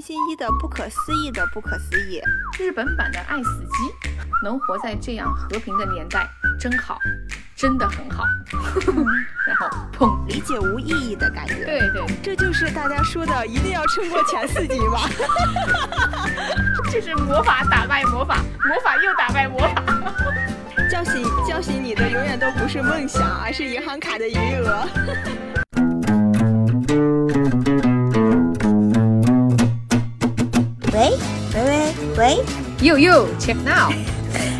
新一的不可思议的不可思议，日本版的爱死机，能活在这样和平的年代真好，真的很好。然后砰，理解无意义的感觉。对对，这就是大家说的一定要撑过前四集吗？这是魔法打败魔法，魔法又打败魔法。叫醒叫醒你的永远都不是梦想，而是银行卡的余额。喂喂，Yo yo check now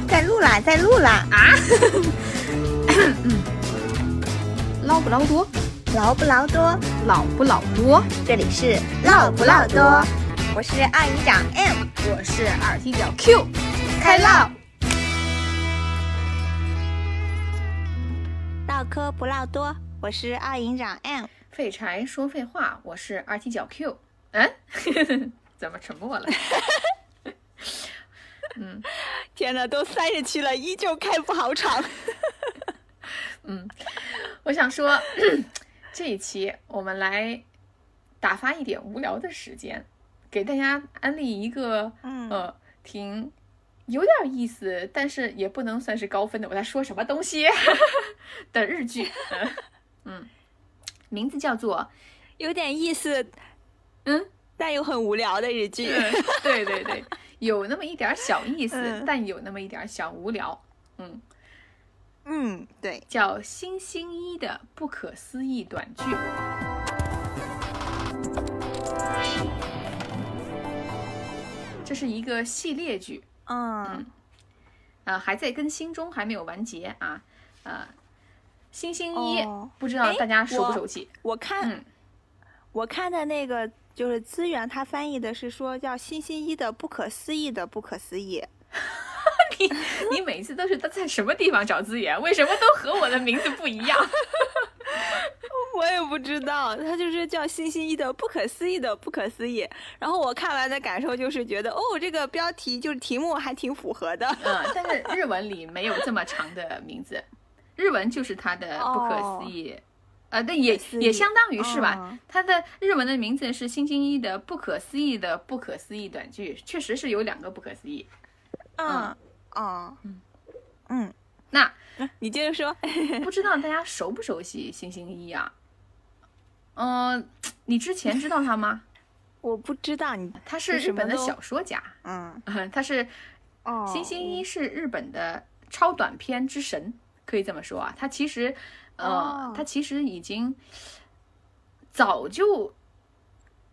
在录啦，在录啦，啊，捞不捞多，劳不劳多？老不老多。这里是唠不唠多，我是二营长 M，我是二踢脚 Q，开唠。唠嗑不唠多，我是二营长 M。废柴说废话，我是二踢脚 Q。嗯，怎么沉默了？嗯天哪，都三十期了，依旧开不好场。嗯，我想说，这一期我们来打发一点无聊的时间，给大家安利一个嗯呃挺有点意思，但是也不能算是高分的。我在说什么东西的日剧？嗯嗯，名字叫做有点意思，嗯。但又很无聊的日剧。嗯，对对对，有那么一点儿小意思，嗯但有那么一点儿小无聊。嗯，嗯，对，叫《星星一的不可思议短剧》。这是一个系列剧，嗯啊、还在更新中，还没有完结啊。呃，星星一、哦不知道哎大家熟不熟悉？我看、嗯我看的那个就是资源，它翻译的是说叫星星一的不可思议的不可思议。你你每次都是在什么地方找资源？为什么都和我的名字不一样？我也不知道，它就是叫星星一的不可思议的不可思议。然后我看完的感受就是觉得，哦，这个标题就是题目还挺符合的。嗯，但是日文里没有这么长的名字，日文就是它的不可思议，呃，但也也相当于是吧？嗯它的日文的名字是星星一的不可思议的不可思议短剧，确实是有两个不可思议。嗯哦嗯嗯，那你接着说。不知道大家熟不熟悉星星一啊？嗯、你之前知道他吗？我不知道你，他是日本的小说家，嗯他是哦，星星一是日本的超短篇之神，可以这么说啊。他其实，呃，哦他其实已经早就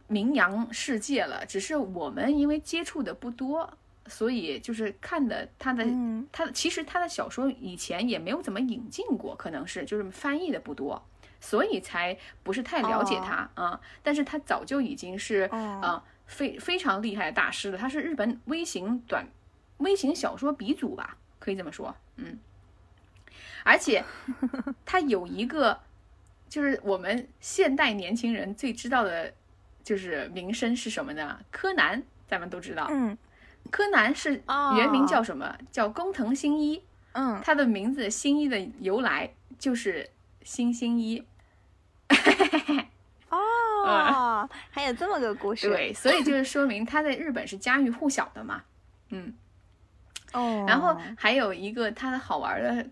名扬世界了，只是我们因为接触的不多，所以就是看的他的。嗯他其实他的小说以前也没有怎么引进过，可能是就是翻译的不多，所以才不是太了解他啊、但是他早就已经是哦啊、非非常厉害的大师了，他是日本微型短微型小说鼻祖吧，可以这么说，嗯。而且他有一个，就是我们现代年轻人最知道的，就是名声是什么呢？柯南，咱们都知道，嗯柯南是哦原名叫什么？叫工藤新一。嗯，他的名字新一的由来就是新星一，哦，还有这么个故事。，对，所以就是说明他在日本是家喻户晓的嘛，嗯。哦，然后还有一个他的好玩的，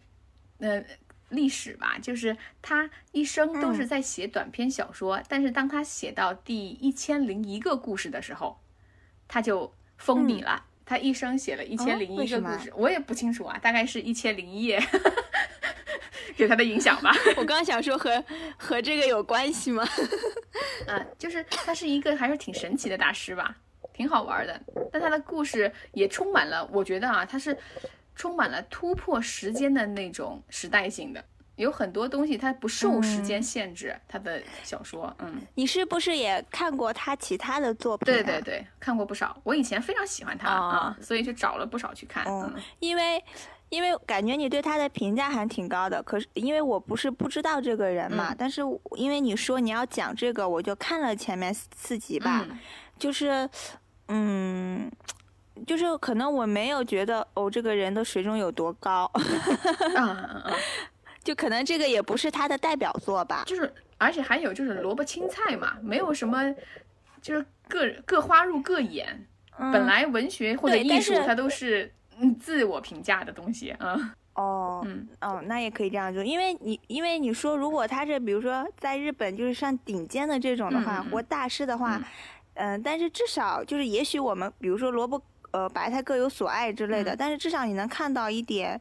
呃，历史吧，就是他一生都是在写短篇小说，但是当他写到第一千零一个故事的时候，他就封笔了。他一生写了一千零一个故事，我也不清楚啊，大概是一千零一页，给他的影响吧。我刚想说和和这个有关系吗？嗯，就是他是一个还是挺神奇的大师吧，挺好玩的。但他的故事也充满了，我觉得啊，他是充满了突破时间的那种时代性的，有很多东西它不受时间限制。他的小说，嗯，你是不是也看过他其他的作品、对对，对，看过不少。我以前非常喜欢他哦啊，所以就找了不少去看。嗯嗯，因为因为感觉你对他的评价还挺高的。可是因为我不是不知道这个人嘛，嗯但是因为你说你要讲这个，我就看了前面四四集吧，嗯就是嗯。就是可能我没有觉得哦，这个人的水准有多高！就可能这个也不是他的代表作吧。就是，而且还有就是萝卜青菜嘛，没有什么，就是各各花入各眼。嗯本来文学或者艺术它都是嗯自我评价的东西啊。哦，嗯哦，那也可以这样做，因为你因为你说如果他是比如说在日本就是上顶尖的这种的话，嗯嗯嗯活大师的话，嗯嗯、但是至少就是也许我们比如说萝卜呃白菜各有所爱之类的，嗯但是至少你能看到一点，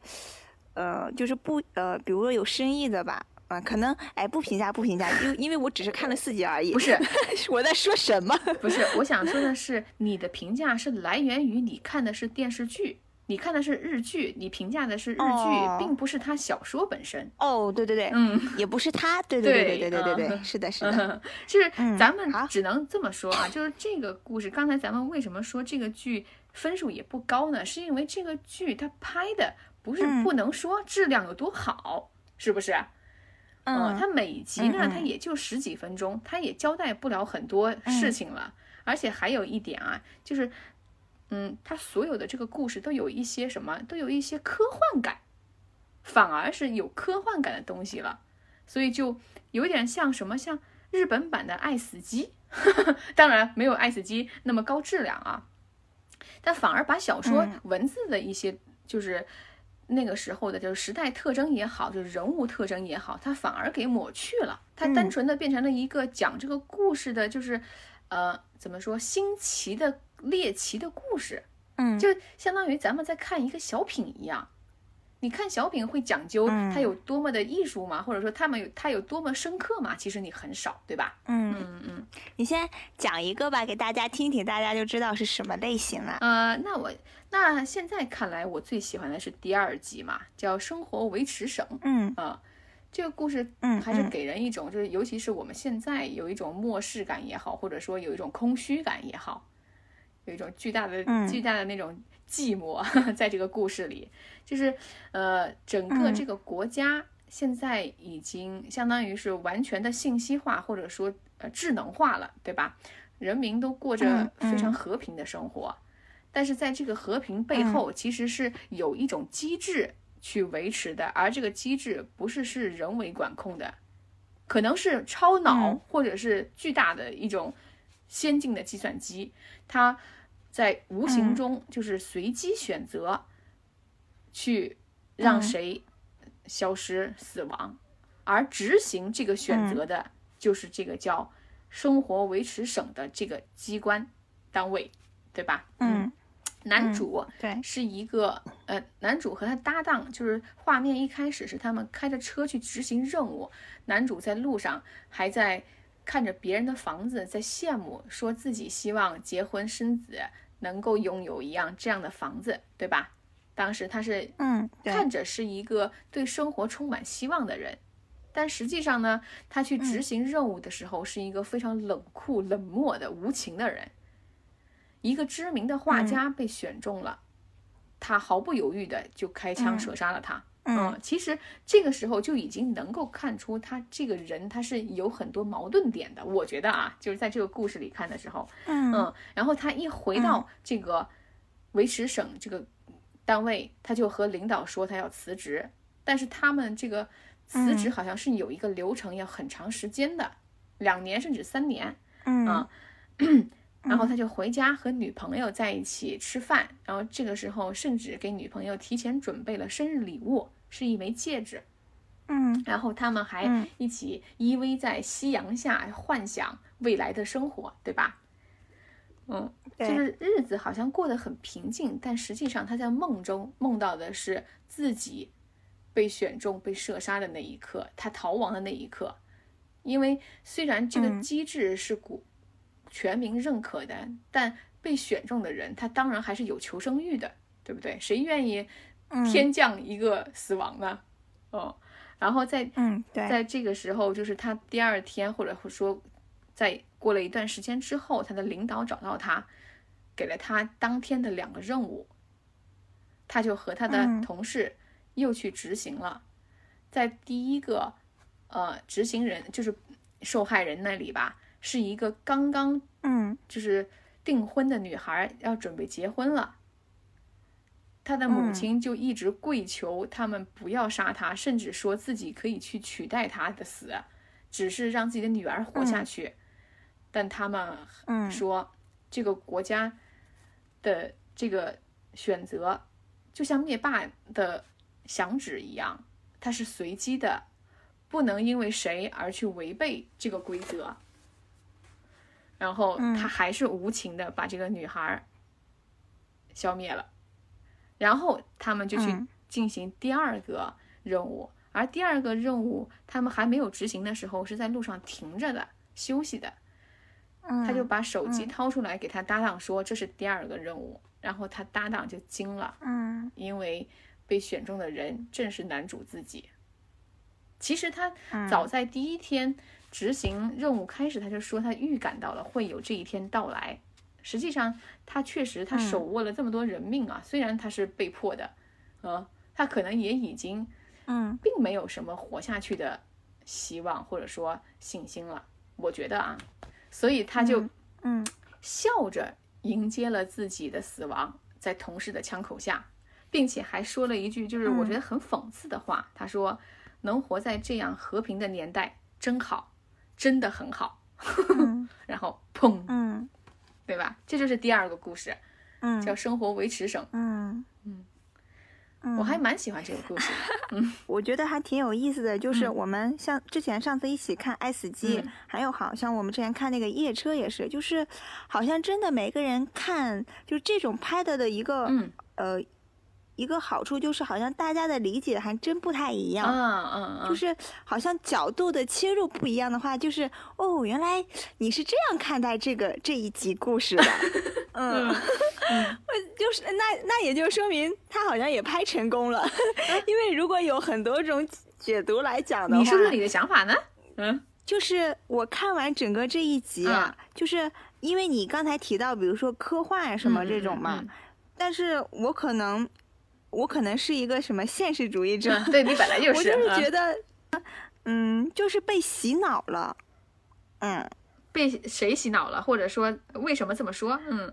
呃，就是不呃，比如说有深意的吧。啊、可能哎，不评价，不评价，因因为我只是看了四集而已。不是，我在说什么？不是，我想说的是，你的评价是来源于你看的是电视剧，你看的是日剧，你评价的是日剧，哦并不是他小说本身。哦，对对对，嗯，也不是他，对对对对对对对对对，嗯是的，是的，就 是嗯咱们只能这么说啊，就是这个故事，刚才咱们为什么说这个剧分数也不高呢？是因为这个剧它拍的不是嗯不能说质量有多好，是不是？嗯，它每一集呢，它也就十几分钟，它也交代不了很多事情了。而且还有一点啊，就是，嗯，它所有的这个故事都有一些什么，都有一些科幻感，反而是有科幻感的东西了，所以就有点像什么，像日本版的《爱死机》，当然没有《爱死机》那么高质量啊，但反而把小说嗯文字的一些就是。那个时候的就是时代特征也好，就是人物特征也好，它反而给抹去了，它单嗯纯的变成了一个讲这个故事的，就是，呃，怎么说新奇的猎奇的故事，嗯，就相当于咱们在看一个小品一样。你看小品会讲究它有多么的艺术吗？或者说他们有它有多么深刻吗？其实你很少，对吧？嗯，嗯嗯。你先讲一个吧，给大家听听，大家就知道是什么类型了。呃，那我那现在看来，我最喜欢的是第二集嘛，叫《生活维持省》嗯啊、这个故事嗯还是嗯给人一种，就是尤其是我们现在有一种漠视感也好，或者说有一种空虚感也好，有一种巨大的、嗯巨大的那种寂寞，在这个故事里，就是呃，整个嗯。这个国家现在已经相当于是完全的信息化，或者说呃智能化了，对吧？人民都过着非常和平的生活，但是在这个和平背后，其实是有一种机制去维持的，而这个机制不是是人为管控的，可能是超脑嗯。或者是巨大的一种先进的计算机，它在无形中就是随机选择去让嗯谁消失、死亡，而执行这个选择的就是这个叫生活维持省的这个机关单位，对吧？嗯，嗯。男主对，是一个呃，男主和他搭档，就是画面一开始是他们开着车去执行任务，男主在路上还在看着别人的房子，在羡慕，说自己希望结婚生子，能够拥有一样这样的房子，对吧？当时他是嗯，看着是一个对生活充满希望的人，但实际上呢，他去执行任务的时候是一个非常冷酷、冷漠的无情的人。一个知名的画家被选中了，他毫不犹豫的就开枪嗯射杀了他。嗯其实这个时候就已经能够看出他这个人他是有很多矛盾点的。我觉得啊，就是在这个故事里看的时候，嗯嗯，然后他一回到这个维持省这个单位，他就和领导说他要辞职，但是他们这个辞职好像是有一个流程，要很长时间的，两年甚至三年。嗯啊然后他就回家和女朋友在一起吃饭，然后这个时候甚至给女朋友提前准备了生日礼物，是一枚戒指。嗯然后他们还嗯一起依偎在夕阳下幻想未来的生活，对吧？嗯，就是日子好像过得很平静，但实际上他在梦中梦到的是自己被选中、被射杀的那一刻，他逃亡的那一刻。因为虽然这个嗯机制是古全民认可的，但被选中的人他当然还是有求生欲的，对不对？谁愿意嗯天降一个死亡呢？哦，然后在嗯对，在这个时候，就是他第二天，或者说在过了一段时间之后，他的领导找到他，给了他当天的两个任务，他就和他的嗯同事又去执行了。在第一个呃执行人就是受害人那里吧，是一个刚刚嗯就是订婚的女孩要准备结婚了，她的母嗯亲就一直跪求他们不要杀她，甚至说自己可以去取代她的死，只是让自己的女儿活下去。但他们嗯说这个国家的这个选择，就像灭霸的响指一样，它是随机的，不能因为谁而去违背这个规则。然后嗯。他还是无情的把这个女孩儿消灭了，然后他们就去嗯。进行第二个任务，而第二个任务他们还没有执行的时候，是在路上停着的休息的。嗯，他就把手机掏出来给他搭档说这是第二个任务，然后他搭档就惊了，嗯。因为被选中的人正是男主自己。其实他嗯。早在第一天执行任务开始，他就说他预感到了会有这一天到来。实际上，他确实他嗯手握了这么多人命啊，虽然他是被迫的，呃，他可能也已经嗯并没有什么活下去的希望或者说信心了。我觉得啊，所以他就嗯笑着迎接了自己的死亡，在同事的枪口下，并且还说了一句就是我觉得很讽刺的话。他说：“能活在这样和平的年代真好，真的很好。嗯” 然后砰，嗯。对吧？这就是第二个故事，嗯。叫《生活维持省》。嗯。嗯。嗯，我还蛮喜欢这个故事的。我觉得还挺有意思的，就是嗯。我们像之前上次一起看《爱死机》嗯。还有好像我们之前看那个夜车也是，就是好像真的每个人看就这种拍的的一个、嗯。呃一个好处就是好像大家的理解还真不太一样。嗯嗯嗯，就是好像角度的切入不一样的话，就是哦，原来你是这样看待这个这一集故事的，嗯，我就是那那也就说明他好像也拍成功了，因为如果有很多种解读来讲的话，你说说你的想法呢？嗯就是我看完整个这一集啊，就是因为你刚才提到，比如说科幻什么这种嘛，但是我可能我可能是一个什么现实主义者，嗯对你本来就是 我，就是嗯觉得，嗯，就是被洗脑了，嗯，被谁洗脑了，或者说为什么这么说？嗯，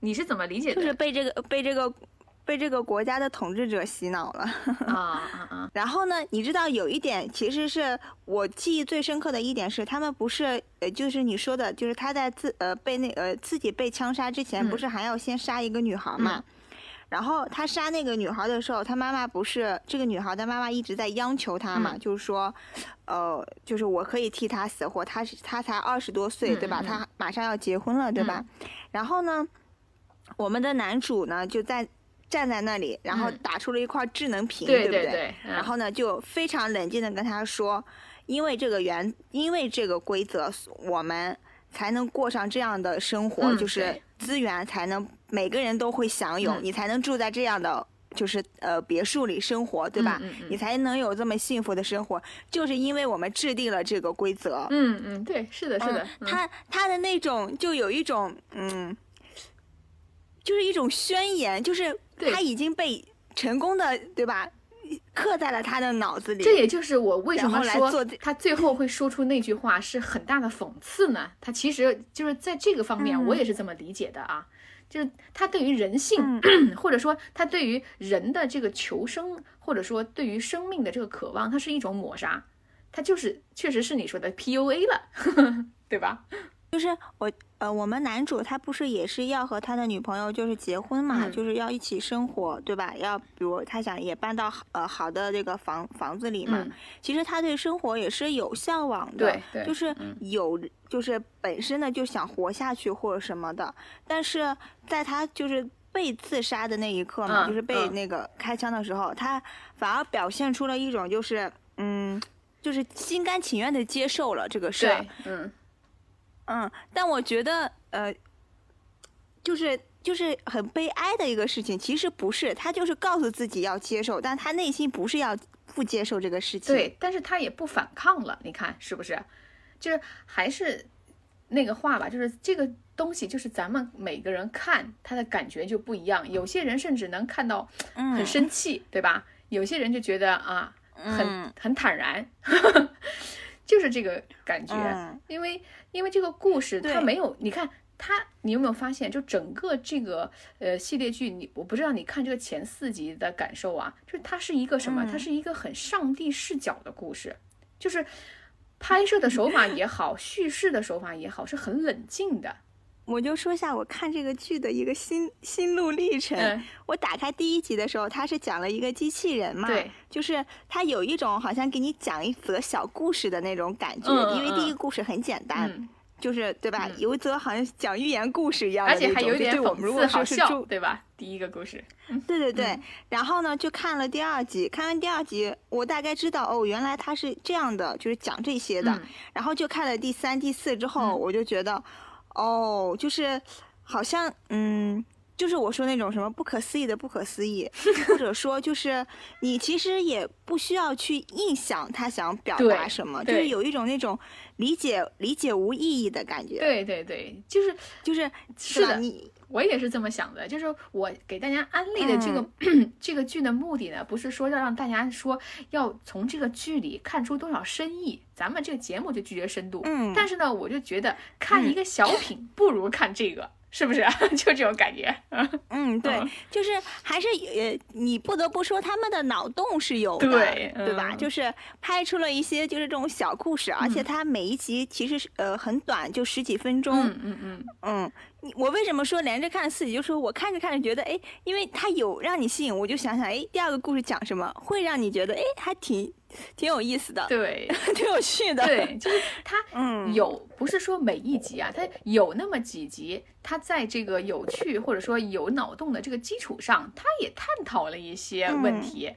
你是怎么理解的？就是被这个被这个被这个国家的统治者洗脑了。啊啊啊！然后呢，你知道有一点，其实是我记忆最深刻的一点是，他们不是呃，就是你说的，就是他在自呃被那呃自己被枪杀之前，嗯不是还要先杀一个女孩嘛？然后他杀那个女孩的时候，他妈妈不是这个女孩的妈妈一直在央求他嘛，嗯就是说，呃，就是我可以替他死活，他是他才二十多岁，对吧？他马上要结婚了，对吧？然后呢，我们的男主呢就在站在那里，然后嗯打出了一块智能屏，对不对？对，嗯然后呢，就非常冷静的跟他说，因为这个原，因为这个规则，我们才能过上这样的生活，嗯就是对资源才能每个人都会享有，嗯你才能住在这样的。就是呃别墅里生活，对吧？嗯嗯嗯你才能有这么幸福的生活，就是因为我们制定了这个规则。嗯嗯，对，是的，是的，嗯他他的那种就有一种嗯，就是一种宣言，就是他已经被成功的对吧刻在了他的脑子里。这也就是我为什么说他最后会说出那句话是很大的讽刺呢？他其实就是在这个方面，嗯我也是这么理解的啊。就是他对于人性，嗯 或者说他对于人的这个求生，或者说对于生命的这个渴望，它是一种抹杀，它就是确实是你说的 PUA 了，对吧？就是我呃，我们男主他不是也是要和他的女朋友就是结婚嘛，嗯就是要一起生活，对吧？要比如他想也搬到呃好的这个房房子里嘛。嗯其实他对生活也是有向往的，对对就是嗯有就是本身呢就想活下去或者什么的，但是在他就是。被自杀的那一刻嘛，嗯就是被嗯那个开枪的时候，他反而表现出了一种就是嗯，就是心甘情愿的接受了这个事儿。嗯嗯，但我觉得呃，就是就是很悲哀的一个事情，其实不是，他就是告诉自己要接受，但他内心不是要不接受这个事情。，对，但是他也不反抗了，你看是不是？就是还是那个话吧，就是这个东西，就是咱们每个人看他的感觉就不一样。有些人甚至能看到很嗯生气，对吧？有些人就觉得啊，很、嗯很坦然，就是这个感觉。嗯因为因为这个故事它没有，你看它，你有没有发现，就整个这个呃系列剧，你我不知道你看这个前四集的感受啊，就是它是一个什么？它嗯是一个很上帝视角的故事，就是拍摄的手法也好，叙事的手法也好，是很冷静的。我就说一下我看这个剧的一个心心路历程。嗯我打开第一集的时候，它是讲了一个机器人嘛，对，就是它有一种好像给你讲一则小故事的那种感觉，因为第一个故事很简单，嗯，就是对吧？嗯有一则好像讲寓言故事一样的而且，还有一点对我们如讽刺是笑，对吧？第一个故事，对对对，嗯然后呢，就看了第二集，看完第二集，我大概知道哦，原来他是这样的，就是讲这些的。嗯然后就看了第三、第四之后，嗯我就觉得，哦，就是好像，嗯，就是我说那种什么不可思议的不可思议，或者说就是你其实也不需要去臆想他想表达什么，就是有一种那种理解理解无意义的感觉。，对对对，就是就是是的吧？你我也是这么想的，就是我给大家安利的这个、嗯 这个剧的目的呢，不是说要让大家说要从这个剧里看出多少深意，咱们这个节目就拒绝深度。嗯但是呢，我就觉得看一个小品不如看这个，是不是？就这种感觉。嗯，对，嗯就是还是呃，你不得不说他们的脑洞是有的，对对吧？嗯就是拍出了一些就是这种小故事，而且它每一集其实是呃很短，就十几分钟。嗯嗯嗯，嗯，你我为什么说连着看四集？就说我看着看着觉得，哎，因为它有让你吸引，我就想想，哎，第二个故事讲什么，会让你觉得，哎，还挺挺有意思的，对 挺有趣的。，对，就是它嗯，有不是说每一集啊，它有那么几集，它在这个有趣或者说有脑洞的这个基础上，它也探讨了一些问题。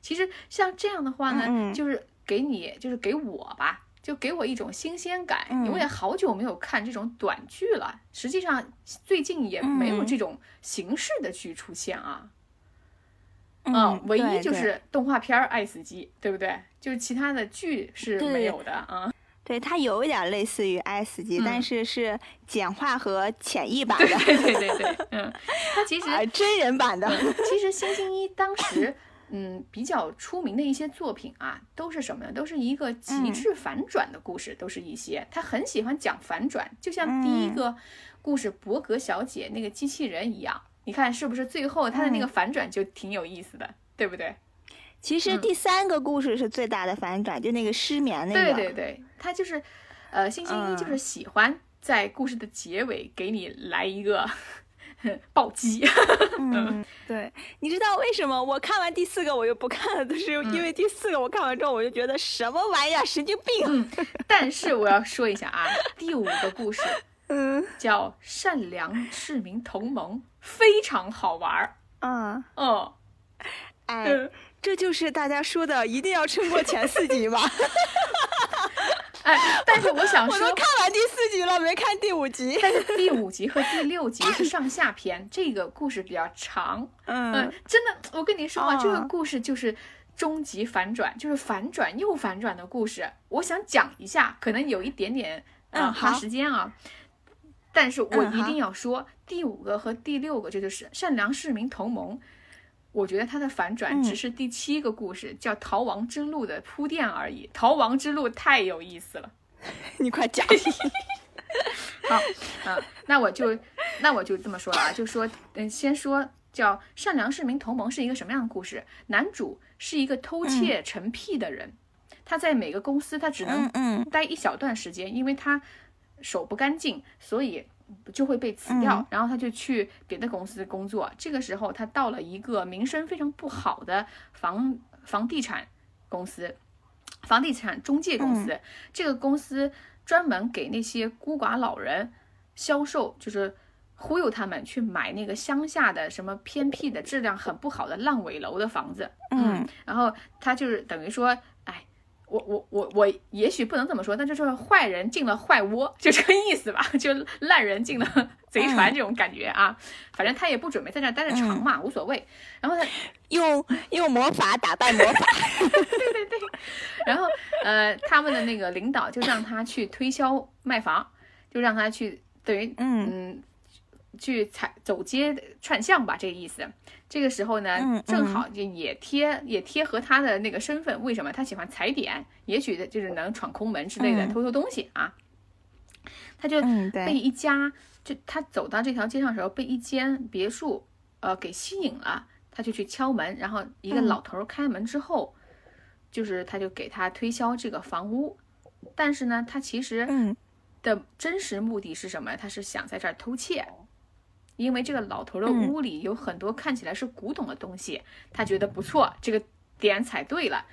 其实像这样的话呢，就是给你，就是给我吧，就给我一种新鲜感。嗯因为好久没有看这种短剧了，实际上最近也没有嗯这种形式的剧出现啊。嗯啊，唯一就是动画片《爱死机》，对不对？就是其他的剧是没有的啊。对，它有一点类似于 S 级，嗯但是是简化和浅译版的，对对对对，嗯，它其实 啊，真人版的。其实星星一当时，嗯，比较出名的一些作品啊，都是什么呢？都是一个极致反转的故事，都是一些他很喜欢讲反转，就像第一个故事伯格小姐那个机器人一样，你看是不是？最后他的那个反转就挺有意思的，对不对？其实第三个故事是最大的反转，就那个失眠那个。对对对，他就是，呃，星星一就是喜欢在故事的结尾给你来一个 暴击。嗯，对。你知道为什么我看完第四个我又不看了？就是因为第四个我看完之后我就觉得什么玩意儿，神经病。嗯，但是我要说一下啊，第五个故事嗯叫《善良市民同盟》，非常好玩儿。嗯，哦，哎，嗯这就是大家说的一定要撑过前四集嘛。哎，但是我想 我都说，看完第四集了，没看第五集。但是第五集和第六集是上下篇，这个故事比较长。嗯嗯，真的，我跟你说啊，这个哦故事就是终极反转，就是反转又反转的故事。我想讲一下，可能有一点点啊、嗯花好时间啊，但是我一定要说，第五个和第六个，这就是善良市民同盟。我觉得它的反转嗯只是第七个故事，叫逃亡之路的铺垫而已。逃亡之路太有意思了。你快讲。好，嗯，那我就那我就这么说了啊，就说，嗯，先说叫《善良市民同盟》是一个什么样的故事？男主是一个偷窃成癖的人，他在每个公司他只能待一小段时间，因为他手不干净，所以就会被辞掉。嗯然后他就去别的公司工作。这个时候，他到了一个名声非常不好的房房地产公司，房地产中介公司。这个公司专门给那些孤寡老人销售，就是。忽悠他们去买那个乡下的什么偏僻的、质量很不好的烂尾楼的房子，嗯然后他就是等于说，哎，我我我我也许不能这么说，但就是坏人进了坏窝，就这个意思吧，就烂人进了贼船这种感觉啊。反正他也不准备在这待着长嘛，无所谓。然后他，用用魔法打败魔法。对对对然后呃，他们的那个领导就让他去推销卖房，就让他去等于嗯嗯，去踩走街串巷吧，这个意思。这个时候呢，嗯正好就也贴也贴合他的那个身份，为什么他喜欢踩点？也许就是能闯空门之类的，嗯偷偷东西啊。他就嗯，被，一家，就他走到这条街上的时候，被一间别墅呃给吸引了，他就去敲门，然后一个嗯老头儿开门之后，就是他就给他推销这个房屋，但是呢，他其实嗯的真实目的是什么？他是想在这儿偷窃，因为这个老头的嗯屋里有很多看起来是古董的东西，他觉得不错，这个点踩对了。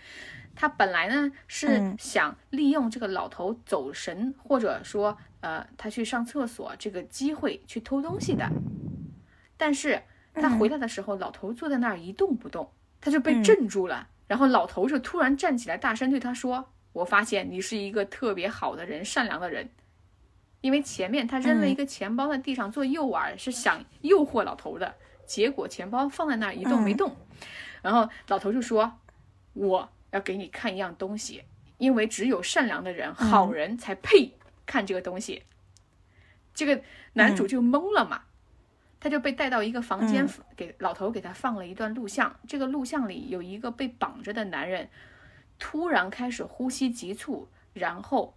他本来呢是嗯想利用这个老头走神，或者说呃他去上厕所这个机会去偷东西的，但是他回来的时候，老头坐在那儿一动不动，他就被嗯镇住了。然后老头就突然站起来，大声对他说：“我发现你是一个特别好的人，善良的人。”因为前面他扔了一个钱包在地上做诱饵，是想诱惑老头的，结果钱包放在那儿一动没动。然后老头就说：“我要给你看一样东西，因为只有善良的人、好人才配看这个东西。”这个男主就懵了嘛，他就被带到一个房间，给老头给他放了一段录像。这个录像里有一个被绑着的男人，突然开始呼吸急促，然后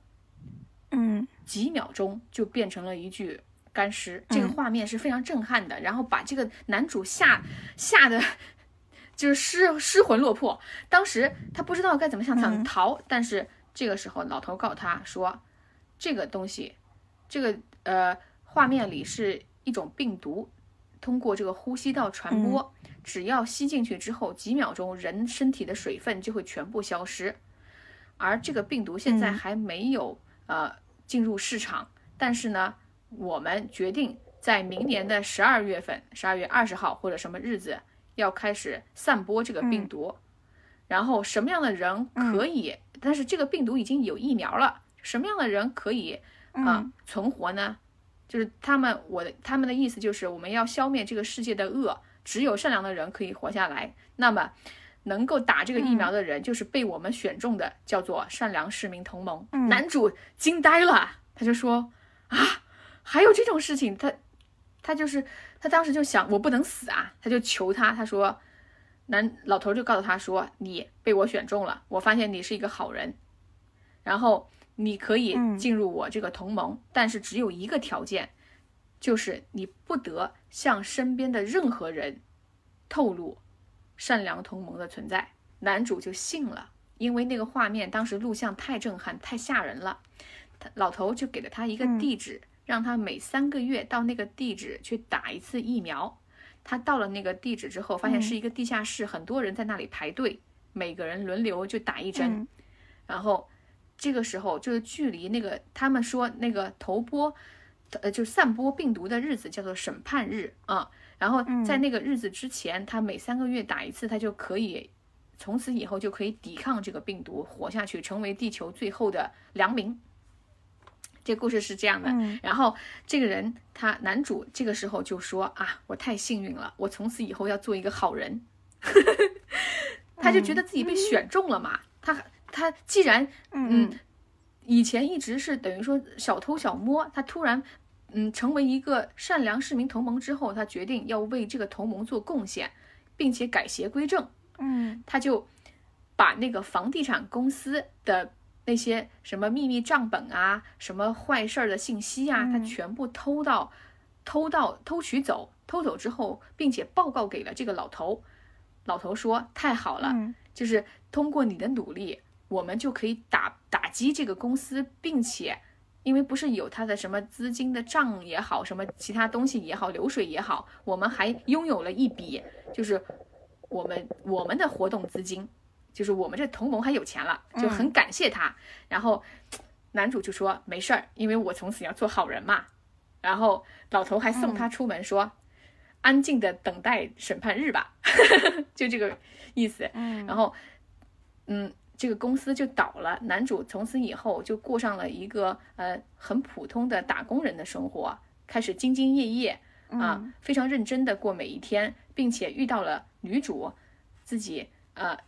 嗯几秒钟就变成了一具干尸。这个画面是非常震撼的，然后把这个男主吓吓得就是失失魂落魄。当时他不知道该怎么想想逃，但是这个时候老头告诉他说，这个东西，这个呃画面里是一种病毒，通过这个呼吸道传播，只要吸进去之后，几秒钟人身体的水分就会全部消失。而这个病毒现在还没有、呃进入市场，但是呢，我们决定在明年的十二月份，十二月二十号或者什么日子要开始散播这个病毒。然后什么样的人可以？但是这个病毒已经有疫苗了，什么样的人可以啊、存活呢？就是他们，我的他们的意思就是我们要消灭这个世界的恶，只有善良的人可以活下来。那么，能够打这个疫苗的人，就是被我们选中的，叫做善良市民同盟。男主惊呆了，他就说啊，还有这种事情？他他就是他当时就想，我不能死啊，他就求他，他说，男老头就告诉他说，你被我选中了，我发现你是一个好人，然后你可以进入我这个同盟，但是只有一个条件，就是你不得向身边的任何人透露善良同盟的存在。男主就信了，因为那个画面当时录像太震撼、太吓人了。他老头就给了他一个地址，让他每三个月到那个地址去打一次疫苗。他到了那个地址之后，发现是一个地下室，很多人在那里排队，每个人轮流就打一针。然后这个时候就是距离那个他们说那个头播，呃，就是散播病毒的日子叫做审判日啊。然后在那个日子之前，他每三个月打一次，他就可以从此以后就可以抵抗这个病毒，活下去，成为地球最后的良民。这故事是这样的，然后这个人他男主这个时候就说啊，我太幸运了，我从此以后要做一个好人。他就觉得自己被选中了嘛，他他既然嗯以前一直是等于说小偷小摸，他突然嗯成为一个善良市民同盟之后，他决定要为这个同盟做贡献，并且改邪归正。嗯，他就把那个房地产公司的。那些什么秘密账本啊，什么坏事儿的信息啊，他全部偷到、偷到、偷取走，偷走之后，并且报告给了这个老头。老头说：“太好了，就是通过你的努力，我们就可以打打击这个公司，并且，因为不是有他的什么资金的账也好，什么其他东西也好，流水也好，我们还拥有了一笔，就是我们我们的活动资金。”就是我们这同盟还有钱了，就很感谢他。然后男主就说没事儿，因为我从此要做好人嘛。然后老头还送他出门说，安静的等待审判日吧，就这个意思。然后，嗯，这个公司就倒了。男主从此以后就过上了一个呃很普通的打工人的生活，开始兢兢业业啊，非常认真的过每一天，并且遇到了女主，自己呃。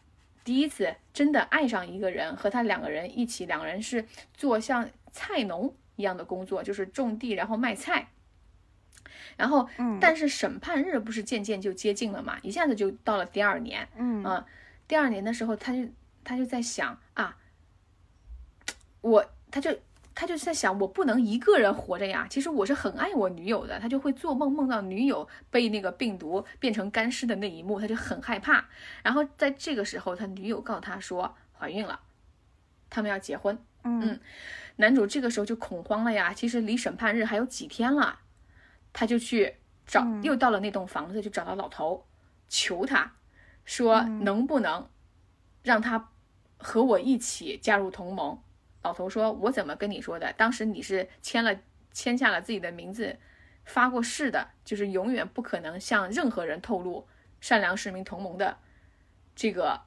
第一次真的爱上一个人，和他两个人一起，两个人是做像菜农一样的工作，就是种地然后卖菜。然后，但是审判日不是渐渐就接近了嘛？一下子就到了第二年，嗯啊，第二年的时候，他就他就在想啊，我他就。他就在想，我不能一个人活着呀。其实我是很爱我女友的。他就会做梦，梦到女友被那个病毒变成干尸的那一幕，他就很害怕。然后在这个时候，他女友告诉他说怀孕了，他们要结婚。嗯男主这个时候就恐慌了呀，其实离审判日还有几天了，他就去找，嗯又到了那栋房子，就找到老头，求他说嗯能不能让他和我一起加入同盟。老头说：“我怎么跟你说的？当时你是签了签下了自己的名字，发过誓的，就是永远不可能向任何人透露善良市民同盟的这个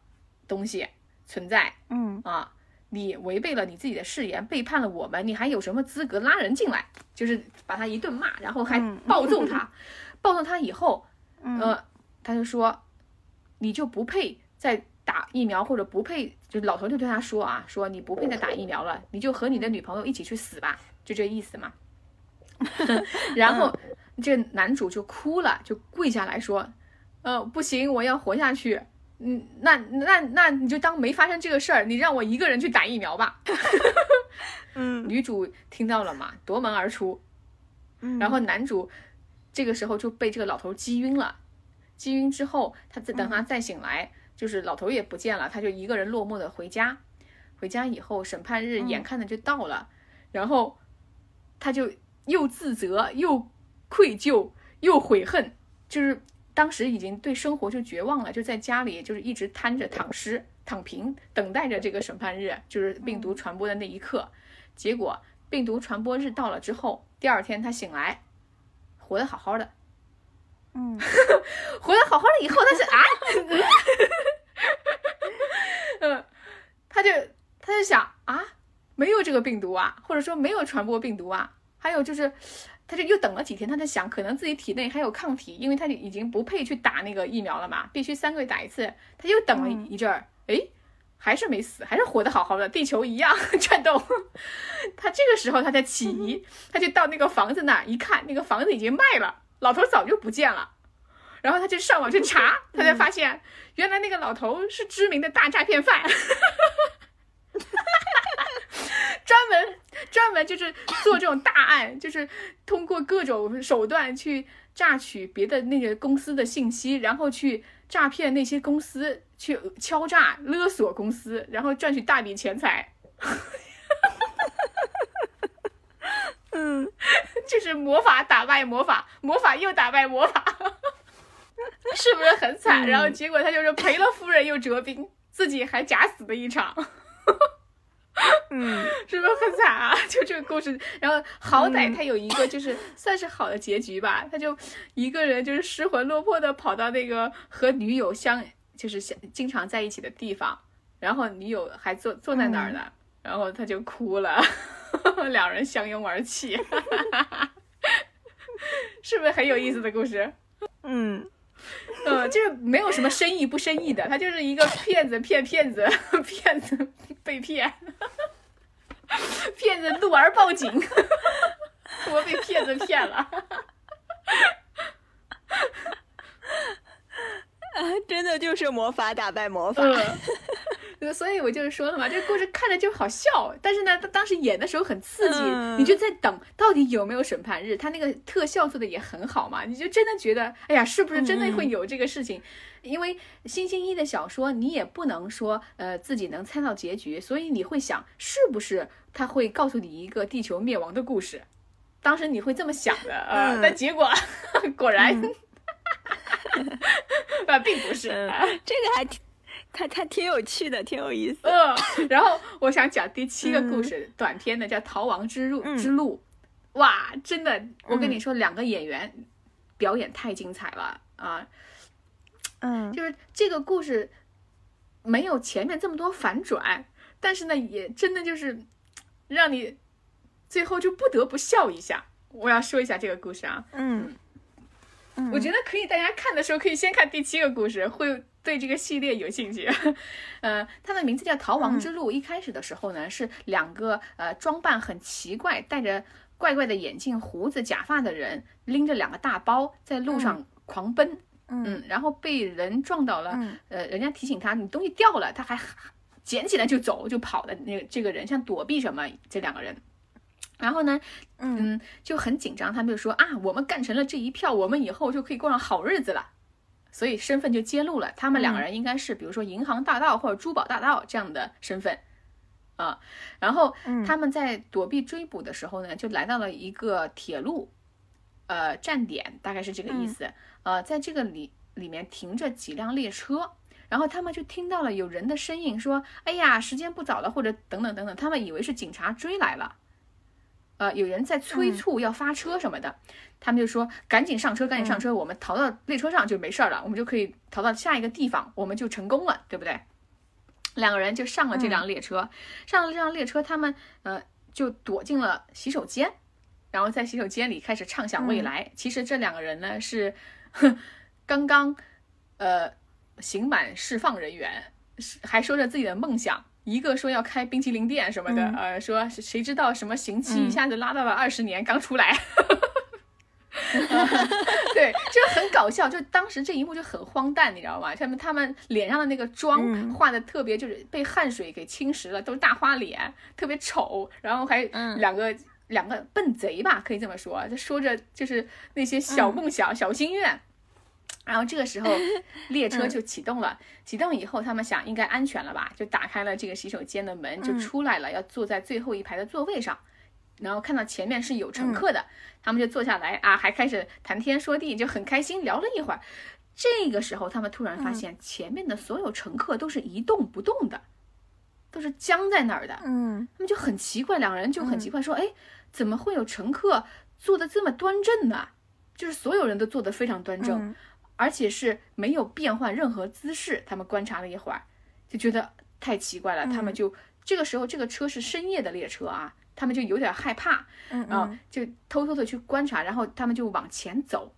东西存在。”嗯啊，你违背了你自己的誓言，背叛了我们，你还有什么资格拉人进来？就是把他一顿骂，然后还嗯暴揍他。暴揍他以后，嗯呃，他就说，你就不配再打疫苗，或者不配，就老头就对他说啊，说你不配再打疫苗了，你就和你的女朋友一起去死吧，就这意思嘛。然后这男主就哭了，就跪下来说，呃，不行，我要活下去。嗯，那那那你就当没发生这个事儿，你让我一个人去打疫苗吧。嗯女主听到了嘛，夺门而出，嗯，然后男主这个时候就被这个老头击晕了。击晕之后，他再等他再醒来，就是老头也不见了，他就一个人落寞的回家。回家以后，审判日眼看着就到了，然后他就又自责又愧疚又悔恨，就是当时已经对生活就绝望了，就在家里就是一直瘫着躺尸躺平，等待着这个审判日，就是病毒传播的那一刻。结果病毒传播日到了之后，第二天他醒来，活得好好的，嗯。活得好好的以后，他是啊，嗯，他就他就想啊，没有这个病毒啊，或者说没有传播病毒啊，还有就是，他就又等了几天，他在想，可能自己体内还有抗体，因为他已经不配去打那个疫苗了嘛，必须三个月打一次，他又等了一阵儿，诶，还是没死，还是活得好好的，地球一样 转动。他这个时候他才起疑，他就到那个房子那儿一看，那个房子已经卖了，老头早就不见了。然后他就上网去查，他才发现原来那个老头是知名的大诈骗犯，专门专门就是做这种大案，就是通过各种手段去榨取别的那个公司的信息，然后去诈骗那些公司，去敲诈勒索公司，然后赚取大笔钱财。嗯，就是魔法打败魔法，魔法又打败魔法，是不是很惨？嗯。然后结果他就是赔了夫人又折兵，自己还假死了一场，嗯。是不是很惨啊？就这个故事，然后好歹嗯。他有一个就是算是好的结局吧，他就一个人就是失魂落魄的跑到那个和女友相就是相经常在一起的地方，然后女友还坐坐在那儿呢，然后他就哭了，两人相拥而泣，是不是很有意思的故事？嗯呃，就是没有什么深意不深意的，他就是一个骗子骗骗子，骗子被骗，骗子怒而报警，我被骗子骗了。啊，真的就是魔法打败魔法。嗯，所以我就是说了嘛，这个故事看着就好笑，但是呢，他当时演的时候很刺激，嗯你就在等到底有没有审判日，他那个特效做的也很好嘛，你就真的觉得，哎呀，是不是真的会有这个事情？因为星星一的小说，你也不能说呃自己能猜到结局，所以你会想，是不是他会告诉你一个地球灭亡的故事？当时你会这么想的，呃，嗯 但结果 果然，啊，并不是。嗯，这个还挺，它它挺有趣的，挺有意思。嗯，然后我想讲第七个故事，短篇的叫《逃亡之路》嗯之路。哇，真的，我跟你说，两个演员表演太精彩了啊！嗯就是这个故事没有前面这么多反转，但是呢，也真的就是让你最后就不得不笑一下。我要说一下这个故事啊，嗯嗯，我觉得可以，大家看的时候可以先看第七个故事，会对这个系列有兴趣。呃，它的名字叫《逃亡之路》。一开始的时候呢，是两个呃装扮很奇怪、戴着怪怪的眼镜、胡子、假发的人，拎着两个大包在路上狂奔。嗯，然后被人撞到了。嗯呃，人家提醒他你东西掉了，他还捡起来就走就跑的那个这个人像躲避什么这两个人。然后呢，嗯嗯，就很紧张，他们就说啊，我们干成了这一票，我们以后就可以过上好日子了。所以身份就揭露了，他们两个人应该是比如说银行大盗或者珠宝大盗这样的身份。啊。然后他们在躲避追捕的时候呢，就来到了一个铁路，呃，站点，大概是这个意思。呃，在这个里里面停着几辆列车，然后他们就听到了有人的声音，说：“哎呀，时间不早了，或者等等等等。”他们以为是警察追来了，呃，有人在催促要发车什么的，他们就说：“赶紧上车，赶紧上车，我们逃到列车上就没事儿了，我们就可以逃到下一个地方，我们就成功了，对不对？”两个人就上了这辆列车，上了这辆列车，他们呃就躲进了洗手间，然后在洗手间里开始畅想未来。其实这两个人呢是。刚刚，呃，刑满释放人员，还说着自己的梦想，一个说要开冰淇淋店什么的，呃，说谁知道什么刑期一下子拉到了二十年，刚出来，对，就很搞笑，就当时这一幕就很荒诞，你知道吗？他们他们脸上的那个妆画的特别，就是被汗水给侵蚀了，都是大花脸，特别丑，然后还两个。两个笨贼吧，可以这么说，就说着就是那些小梦想、小心愿。然后这个时候，列车就启动了。启动以后，他们想应该安全了吧，就打开了这个洗手间的门，就出来了，要坐在最后一排的座位上。然后看到前面是有乘客的，他们就坐下来啊，还开始谈天说地，就很开心，聊了一会儿。这个时候，他们突然发现前面的所有乘客都是一动不动的。都是僵在那儿的，嗯，他们就很奇怪，两个人就很奇怪，说，哎，怎么会有乘客坐的这么端正呢？就是所有人都坐得非常端正，而且是没有变换任何姿势。他们观察了一会儿，就觉得太奇怪了。他们就这个时候，这个车是深夜的列车啊，他们就有点害怕，嗯，就偷偷的去观察，然后他们就往前走，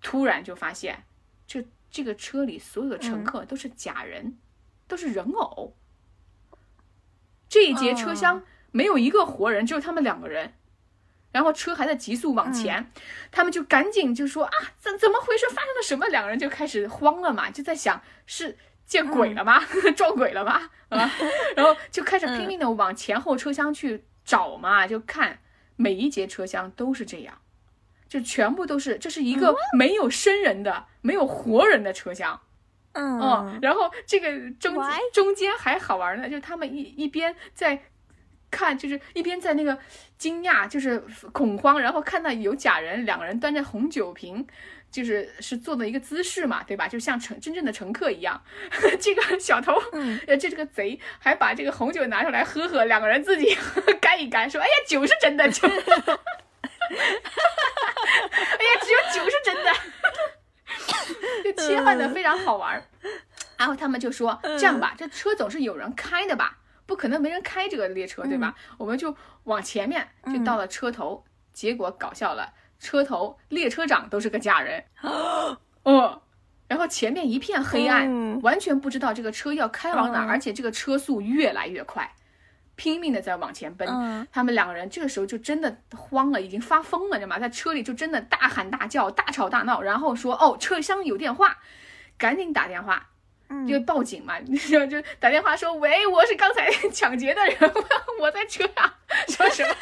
突然就发现，这这个车里所有的乘客都是假人，都是人偶。这一节车厢没有一个活人，只有他们两个人，然后车还在急速往前，他们就赶紧就说啊，怎怎么回事？发生了什么？两个人就开始慌了嘛，就在想是见鬼了吗？撞鬼了吗？啊，然后就开始拼命的往前后车厢去找嘛，就看每一节车厢都是这样，就全部都是，这是一个没有生人的、没有活人的车厢。嗯，然后这个中中间还好玩呢，就是他们一一边在看，就是一边在那个惊讶，就是恐慌，然后看到有假人，两个人端着红酒瓶，就是是做的一个姿势嘛，对吧？就像乘真正的乘客一样。这个小偷，呃，这这个贼还把这个红酒拿出来喝喝，两个人自己 干一干，说：“哎呀，酒是真的，酒，哎呀，只有酒是真的。”就切换的非常好玩，然后他们就说这样吧，这车总是有人开的吧，不可能没人开这个列车，对吧？我们就往前面就到了车头，结果搞笑了，车头列车长都是个假人，哦，然后前面一片黑暗，完全不知道这个车要开往哪，而且这个车速越来越快。拼命的在往前奔，他们两个人这个时候就真的慌了，已经发疯了，知道吗？在车里就真的大喊大叫、大吵大闹，然后说：“哦，车厢有电话，赶紧打电话，就报警嘛。”就就打电话说：“喂，我是刚才 抢劫的人，我在车上。”说什么？